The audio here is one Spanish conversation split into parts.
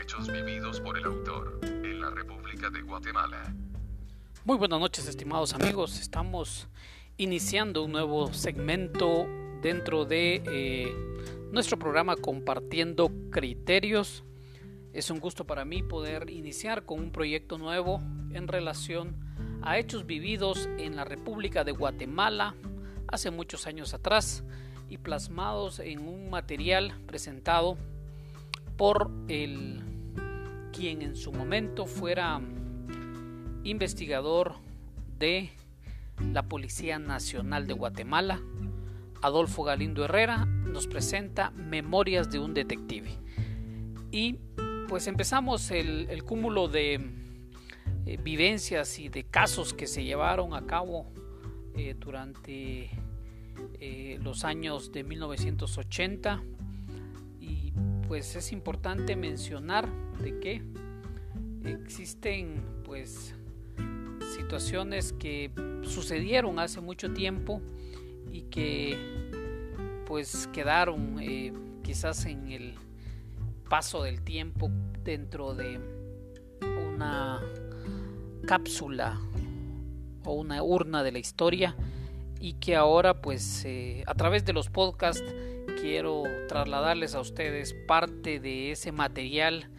Hechos vividos por el autor, en la República de Guatemala. Muy buenas noches estimados amigos, estamos iniciando un nuevo segmento dentro de eh, nuestro programa Compartiendo Criterios. Es un gusto para mí poder iniciar con un proyecto nuevo en relación a hechos vividos en la República de Guatemala hace muchos años atrás y plasmados en un material presentado por el quien en su momento fuera investigador de la Policía Nacional de Guatemala, Adolfo Galindo Herrera, nos presenta Memorias de un Detective. Y pues empezamos el, cúmulo de eh, vivencias y de casos que se llevaron a cabo eh, durante eh, los años de 1980 y pues es importante mencionar de que existen pues situaciones que sucedieron hace mucho tiempo y que pues quedaron eh, quizás en el paso del tiempo dentro de una cápsula o una urna de la historia y que ahora pues eh, a través de los podcasts quiero trasladarles a ustedes parte de ese material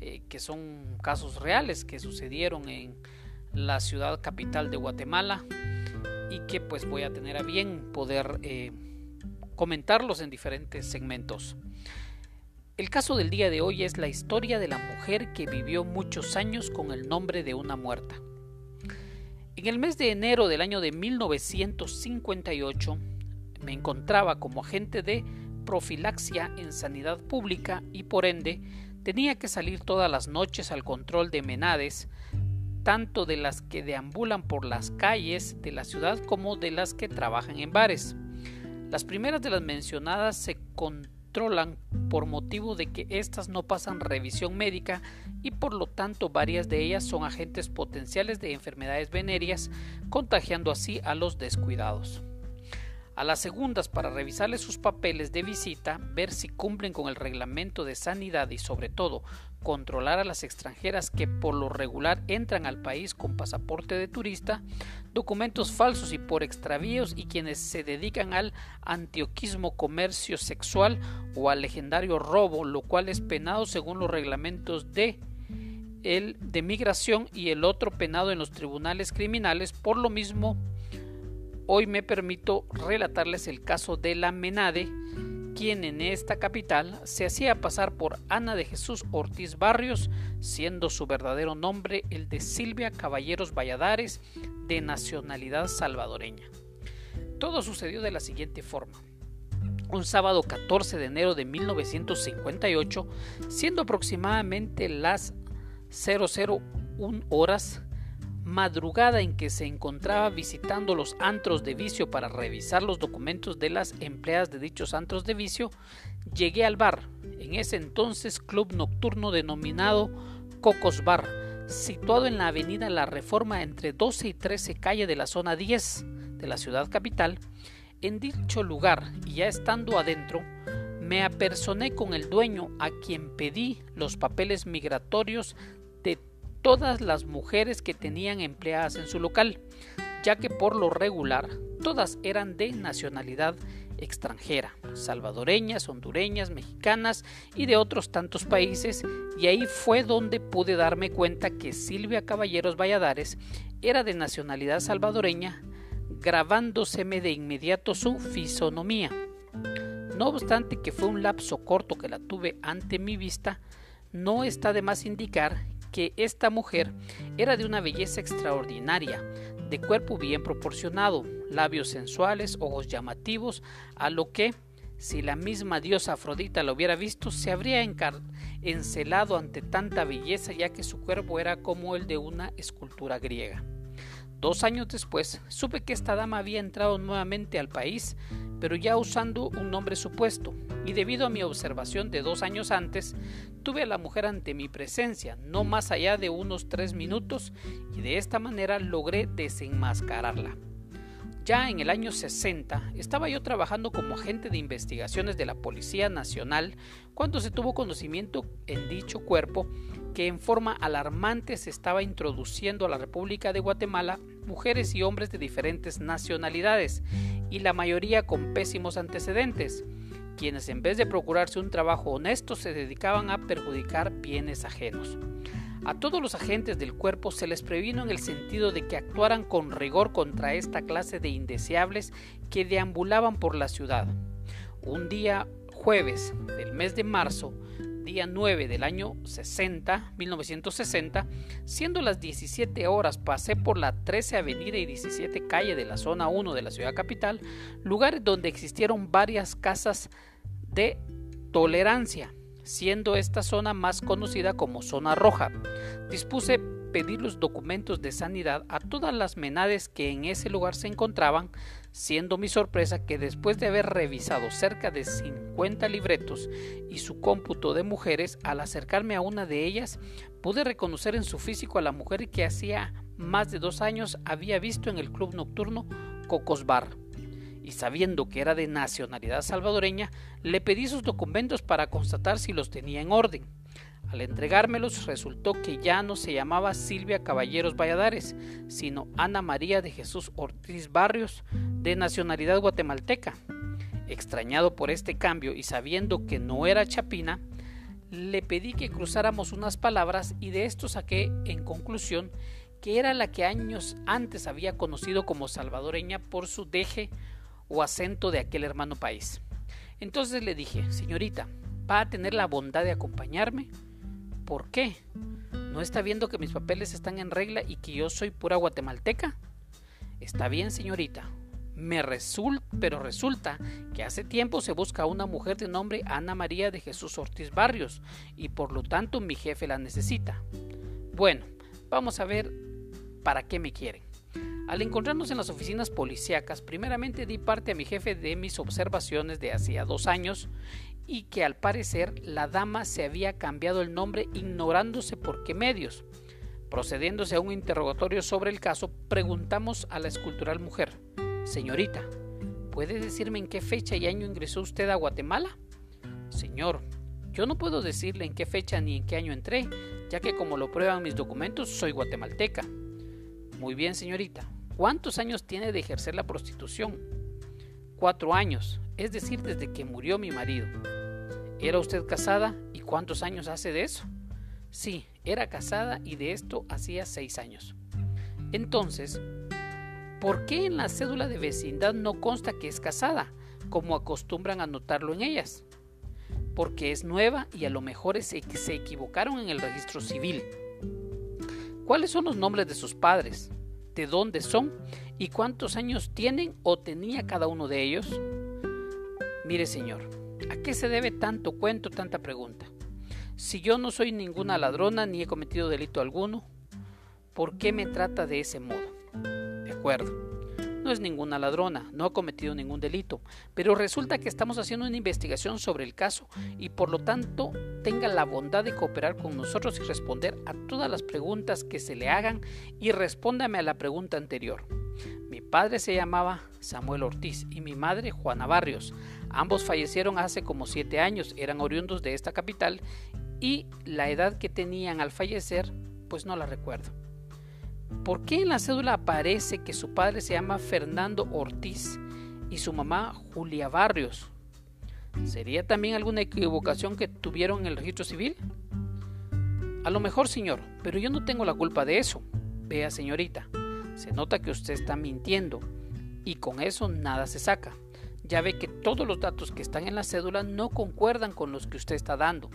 eh, que son casos reales que sucedieron en la ciudad capital de Guatemala y que pues voy a tener a bien poder eh, comentarlos en diferentes segmentos. El caso del día de hoy es la historia de la mujer que vivió muchos años con el nombre de una muerta. En el mes de enero del año de 1958 me encontraba como agente de profilaxia en sanidad pública y por ende tenía que salir todas las noches al control de menades, tanto de las que deambulan por las calles de la ciudad como de las que trabajan en bares. Las primeras de las mencionadas se controlan por motivo de que éstas no pasan revisión médica y por lo tanto varias de ellas son agentes potenciales de enfermedades venéreas, contagiando así a los descuidados. A las segundas para revisarles sus papeles de visita, ver si cumplen con el reglamento de sanidad y sobre todo controlar a las extranjeras que por lo regular entran al país con pasaporte de turista, documentos falsos y por extravíos y quienes se dedican al antioquismo comercio sexual o al legendario robo, lo cual es penado según los reglamentos de el de migración y el otro penado en los tribunales criminales. Por lo mismo, hoy me permito relatarles el caso de la Menade, quien en esta capital se hacía pasar por Ana de Jesús Ortiz Barrios, siendo su verdadero nombre el de Silvia Caballeros Valladares, de nacionalidad salvadoreña. Todo sucedió de la siguiente forma. Un sábado 14 de enero de 1958, siendo aproximadamente las 001 horas, madrugada en que se encontraba visitando los antros de vicio para revisar los documentos de las empleadas de dichos antros de vicio, llegué al bar, en ese entonces club nocturno denominado Cocos Bar, situado en la avenida La Reforma entre 12 y 13 calle de la zona 10 de la ciudad capital. En dicho lugar, y ya estando adentro, me apersoné con el dueño a quien pedí los papeles migratorios todas las mujeres que tenían empleadas en su local, ya que por lo regular todas eran de nacionalidad extranjera, salvadoreñas, hondureñas, mexicanas y de otros tantos países, y ahí fue donde pude darme cuenta que Silvia Caballeros Valladares era de nacionalidad salvadoreña, grabándoseme de inmediato su fisonomía. No obstante que fue un lapso corto que la tuve ante mi vista, no está de más indicar que esta mujer era de una belleza extraordinaria, de cuerpo bien proporcionado, labios sensuales, ojos llamativos, a lo que, si la misma diosa Afrodita lo hubiera visto, se habría encelado ante tanta belleza, ya que su cuerpo era como el de una escultura griega. Dos años después, supe que esta dama había entrado nuevamente al país, pero ya usando un nombre supuesto, y debido a mi observación de dos años antes, tuve a la mujer ante mi presencia, no más allá de unos tres minutos, y de esta manera logré desenmascararla. Ya en el año 60 estaba yo trabajando como agente de investigaciones de la Policía Nacional cuando se tuvo conocimiento en dicho cuerpo que en forma alarmante se estaba introduciendo a la República de Guatemala mujeres y hombres de diferentes nacionalidades y la mayoría con pésimos antecedentes, quienes en vez de procurarse un trabajo honesto se dedicaban a perjudicar bienes ajenos. A todos los agentes del cuerpo se les previno en el sentido de que actuaran con rigor contra esta clase de indeseables que deambulaban por la ciudad. Un día jueves del mes de marzo, día 9 del año 60, 1960, siendo las 17 horas, pasé por la 13 Avenida y 17 Calle de la zona 1 de la ciudad capital, lugares donde existieron varias casas de tolerancia siendo esta zona más conocida como zona roja. Dispuse pedir los documentos de sanidad a todas las menades que en ese lugar se encontraban, siendo mi sorpresa que después de haber revisado cerca de 50 libretos y su cómputo de mujeres, al acercarme a una de ellas, pude reconocer en su físico a la mujer que hacía más de dos años había visto en el club nocturno Cocos Bar y sabiendo que era de nacionalidad salvadoreña, le pedí sus documentos para constatar si los tenía en orden. Al entregármelos resultó que ya no se llamaba Silvia Caballeros Valladares, sino Ana María de Jesús Ortiz Barrios, de nacionalidad guatemalteca. Extrañado por este cambio y sabiendo que no era chapina, le pedí que cruzáramos unas palabras y de esto saqué en conclusión que era la que años antes había conocido como salvadoreña por su deje o acento de aquel hermano país. Entonces le dije, señorita, ¿va a tener la bondad de acompañarme? ¿Por qué? ¿No está viendo que mis papeles están en regla y que yo soy pura guatemalteca? Está bien, señorita. Me resulta, pero resulta que hace tiempo se busca una mujer de nombre Ana María de Jesús Ortiz Barrios y por lo tanto mi jefe la necesita. Bueno, vamos a ver para qué me quieren. Al encontrarnos en las oficinas policíacas, primeramente di parte a mi jefe de mis observaciones de hacía dos años y que al parecer la dama se había cambiado el nombre ignorándose por qué medios. Procediéndose a un interrogatorio sobre el caso, preguntamos a la escultural mujer, Señorita, ¿puede decirme en qué fecha y año ingresó usted a Guatemala? Señor, yo no puedo decirle en qué fecha ni en qué año entré, ya que como lo prueban mis documentos, soy guatemalteca. Muy bien, señorita. ¿Cuántos años tiene de ejercer la prostitución? Cuatro años, es decir, desde que murió mi marido. ¿Era usted casada y cuántos años hace de eso? Sí, era casada y de esto hacía seis años. Entonces, ¿por qué en la cédula de vecindad no consta que es casada, como acostumbran a notarlo en ellas? Porque es nueva y a lo mejor se equivocaron en el registro civil. ¿Cuáles son los nombres de sus padres? ¿De dónde son? ¿Y cuántos años tienen o tenía cada uno de ellos? Mire, señor, ¿a qué se debe tanto cuento, tanta pregunta? Si yo no soy ninguna ladrona ni he cometido delito alguno, ¿por qué me trata de ese modo? De acuerdo. No es ninguna ladrona, no ha cometido ningún delito, pero resulta que estamos haciendo una investigación sobre el caso y por lo tanto tenga la bondad de cooperar con nosotros y responder a todas las preguntas que se le hagan y respóndame a la pregunta anterior. Mi padre se llamaba Samuel Ortiz y mi madre Juana Barrios. Ambos fallecieron hace como siete años, eran oriundos de esta capital y la edad que tenían al fallecer pues no la recuerdo. ¿Por qué en la cédula aparece que su padre se llama Fernando Ortiz y su mamá Julia Barrios? ¿Sería también alguna equivocación que tuvieron en el registro civil? A lo mejor, señor, pero yo no tengo la culpa de eso. Vea, señorita, se nota que usted está mintiendo y con eso nada se saca. Ya ve que todos los datos que están en la cédula no concuerdan con los que usted está dando.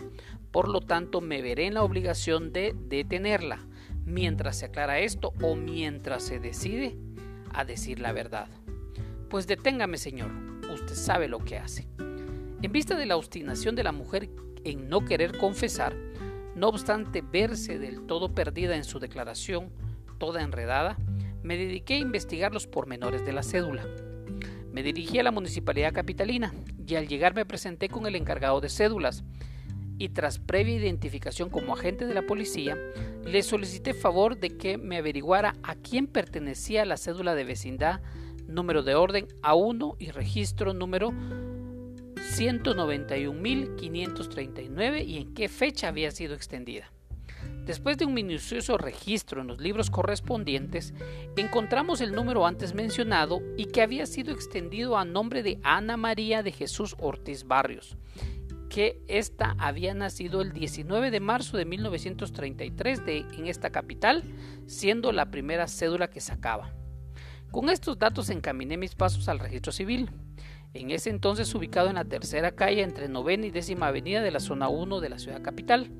Por lo tanto, me veré en la obligación de detenerla mientras se aclara esto o mientras se decide a decir la verdad. Pues deténgame, Señor, usted sabe lo que hace. En vista de la obstinación de la mujer en no querer confesar, no obstante verse del todo perdida en su declaración, toda enredada, me dediqué a investigar los pormenores de la cédula. Me dirigí a la municipalidad capitalina y al llegar me presenté con el encargado de cédulas, y tras previa identificación como agente de la policía, le solicité favor de que me averiguara a quién pertenecía la cédula de vecindad número de orden A1 y registro número 191.539 y en qué fecha había sido extendida. Después de un minucioso registro en los libros correspondientes, encontramos el número antes mencionado y que había sido extendido a nombre de Ana María de Jesús Ortiz Barrios, que ésta había nacido el 19 de marzo de 1933 de, en esta capital, siendo la primera cédula que sacaba. Con estos datos encaminé mis pasos al registro civil, en ese entonces ubicado en la tercera calle entre novena y décima avenida de la zona 1 de la ciudad capital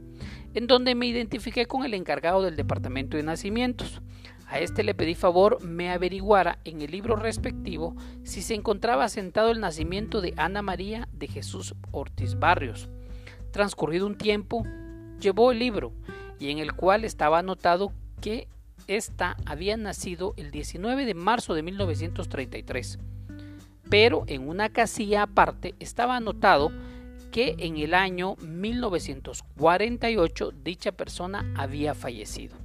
en donde me identifiqué con el encargado del departamento de nacimientos. A este le pedí favor me averiguara en el libro respectivo si se encontraba asentado el nacimiento de Ana María de Jesús Ortiz Barrios. Transcurrido un tiempo, llevó el libro y en el cual estaba anotado que ésta había nacido el 19 de marzo de 1933. Pero en una casilla aparte estaba anotado que en el año 1948 dicha persona había fallecido.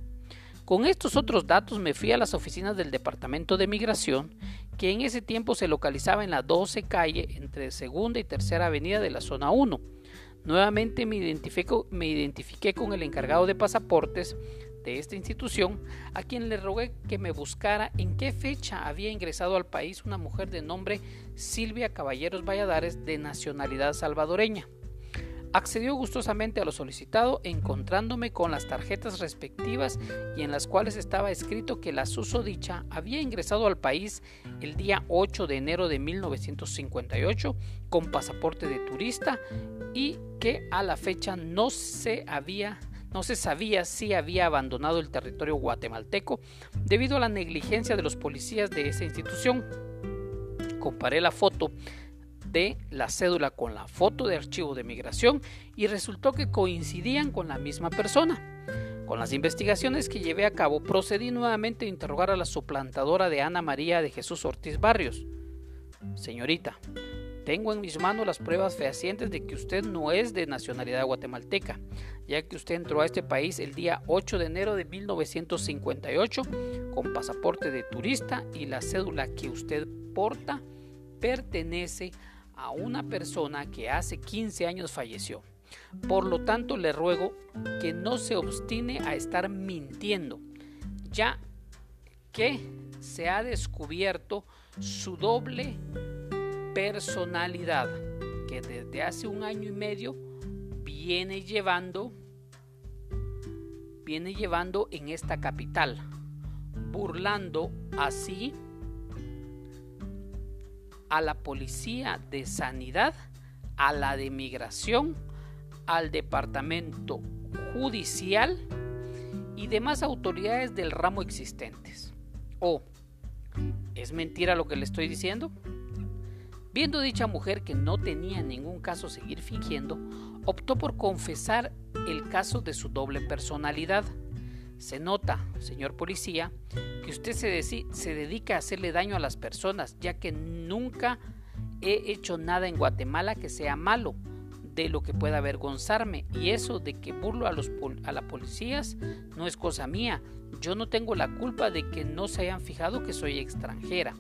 Con estos otros datos me fui a las oficinas del Departamento de Migración, que en ese tiempo se localizaba en la 12 calle entre segunda y tercera avenida de la zona 1. Nuevamente me, me identifiqué con el encargado de pasaportes de esta institución, a quien le rogué que me buscara en qué fecha había ingresado al país una mujer de nombre Silvia Caballeros Valladares de nacionalidad salvadoreña. Accedió gustosamente a lo solicitado, encontrándome con las tarjetas respectivas y en las cuales estaba escrito que la susodicha había ingresado al país el día 8 de enero de 1958 con pasaporte de turista y que a la fecha no se había no se sabía si había abandonado el territorio guatemalteco debido a la negligencia de los policías de esa institución. Comparé la foto de la cédula con la foto de archivo de migración y resultó que coincidían con la misma persona. Con las investigaciones que llevé a cabo, procedí nuevamente a interrogar a la suplantadora de Ana María de Jesús Ortiz Barrios. Señorita, tengo en mis manos las pruebas fehacientes de que usted no es de nacionalidad guatemalteca, ya que usted entró a este país el día 8 de enero de 1958 con pasaporte de turista y la cédula que usted porta pertenece a una persona que hace 15 años falleció. Por lo tanto, le ruego que no se obstine a estar mintiendo, ya que se ha descubierto su doble personalidad que desde hace un año y medio viene llevando viene llevando en esta capital, burlando así a la policía de sanidad, a la de migración, al departamento judicial y demás autoridades del ramo existentes. ¿O es mentira lo que le estoy diciendo? Viendo dicha mujer que no tenía ningún caso seguir fingiendo, optó por confesar el caso de su doble personalidad. Se nota, señor policía, que usted se, se, dedica a hacerle daño a las personas, ya que nunca he hecho nada en Guatemala que sea malo, de lo que pueda avergonzarme. Y eso de que burlo a, los a las policías no es cosa mía. Yo no tengo la culpa de que no se hayan fijado que soy extranjera.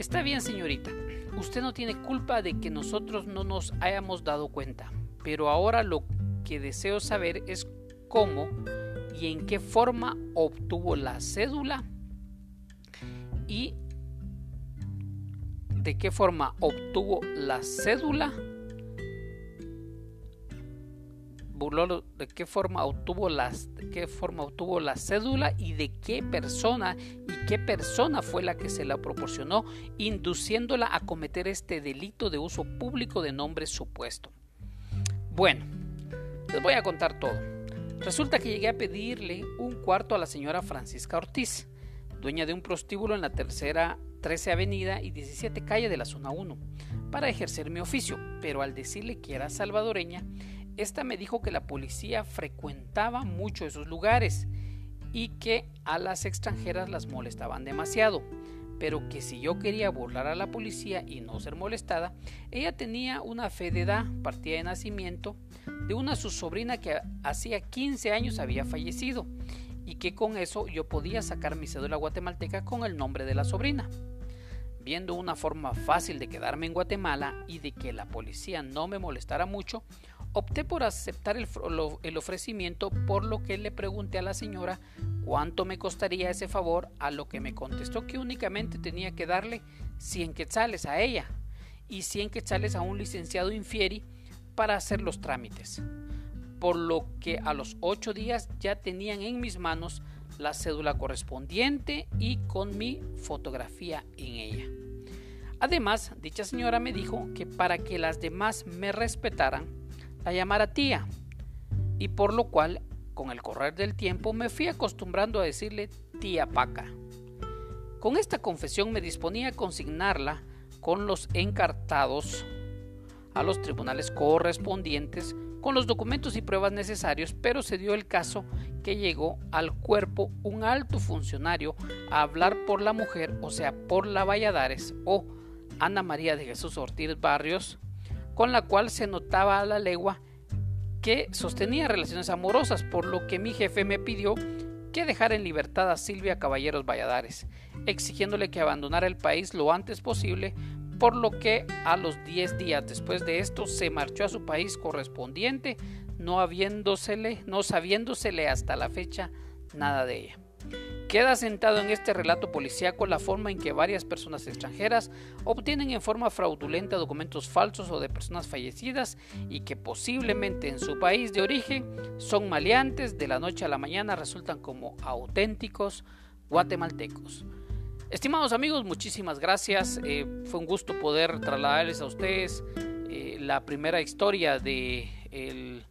Está bien, señorita. Usted no tiene culpa de que nosotros no nos hayamos dado cuenta. Pero ahora lo que deseo saber es cómo y en qué forma obtuvo la cédula y de qué forma obtuvo la cédula de qué forma obtuvo qué forma obtuvo la cédula y de qué persona y qué persona fue la que se la proporcionó induciéndola a cometer este delito de uso público de nombre supuesto. Bueno, les voy a contar todo. Resulta que llegué a pedirle un cuarto a la señora Francisca Ortiz, dueña de un prostíbulo en la tercera 13 Avenida y 17 Calle de la Zona 1, para ejercer mi oficio, pero al decirle que era salvadoreña, esta me dijo que la policía frecuentaba mucho esos lugares y que a las extranjeras las molestaban demasiado, pero que si yo quería burlar a la policía y no ser molestada, ella tenía una fe de edad, partida de nacimiento, de una su sobrina que hacía 15 años había fallecido y que con eso yo podía sacar mi cédula guatemalteca con el nombre de la sobrina. Viendo una forma fácil de quedarme en Guatemala y de que la policía no me molestara mucho, opté por aceptar el, ofrecimiento por lo que le pregunté a la señora cuánto me costaría ese favor, a lo que me contestó que únicamente tenía que darle 100 quetzales a ella y 100 quetzales a un licenciado infieri para hacer los trámites, por lo que a los 8 días ya tenían en mis manos la cédula correspondiente y con mi fotografía en ella. Además, dicha señora me dijo que para que las demás me respetaran, la llamara tía, y por lo cual, con el correr del tiempo, me fui acostumbrando a decirle tía Paca. Con esta confesión me disponía a consignarla con los encartados a los tribunales correspondientes con los documentos y pruebas necesarios, pero se dio el caso que llegó al cuerpo un alto funcionario a hablar por la mujer, o sea, por la Valladares o Ana María de Jesús Ortiz Barrios, con la cual se notaba a la legua que sostenía relaciones amorosas, por lo que mi jefe me pidió que dejara en libertad a Silvia Caballeros Valladares, exigiéndole que abandonara el país lo antes posible por lo que a los 10 días después de esto se marchó a su país correspondiente, no habiéndosele, no sabiéndosele hasta la fecha nada de ella. Queda sentado en este relato policíaco la forma en que varias personas extranjeras obtienen en forma fraudulenta documentos falsos o de personas fallecidas y que posiblemente en su país de origen son maleantes, de la noche a la mañana resultan como auténticos guatemaltecos. Estimados amigos, muchísimas gracias. Eh, fue un gusto poder trasladarles a ustedes eh, la primera historia de el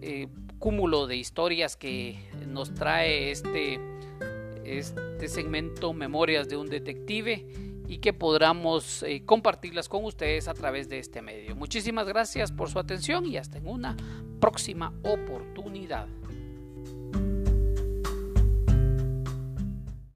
eh, cúmulo de historias que nos trae este, este segmento Memorias de un Detective y que podamos compartirlas con ustedes a través de este medio. Muchísimas gracias por su atención y hasta en una próxima oportunidad.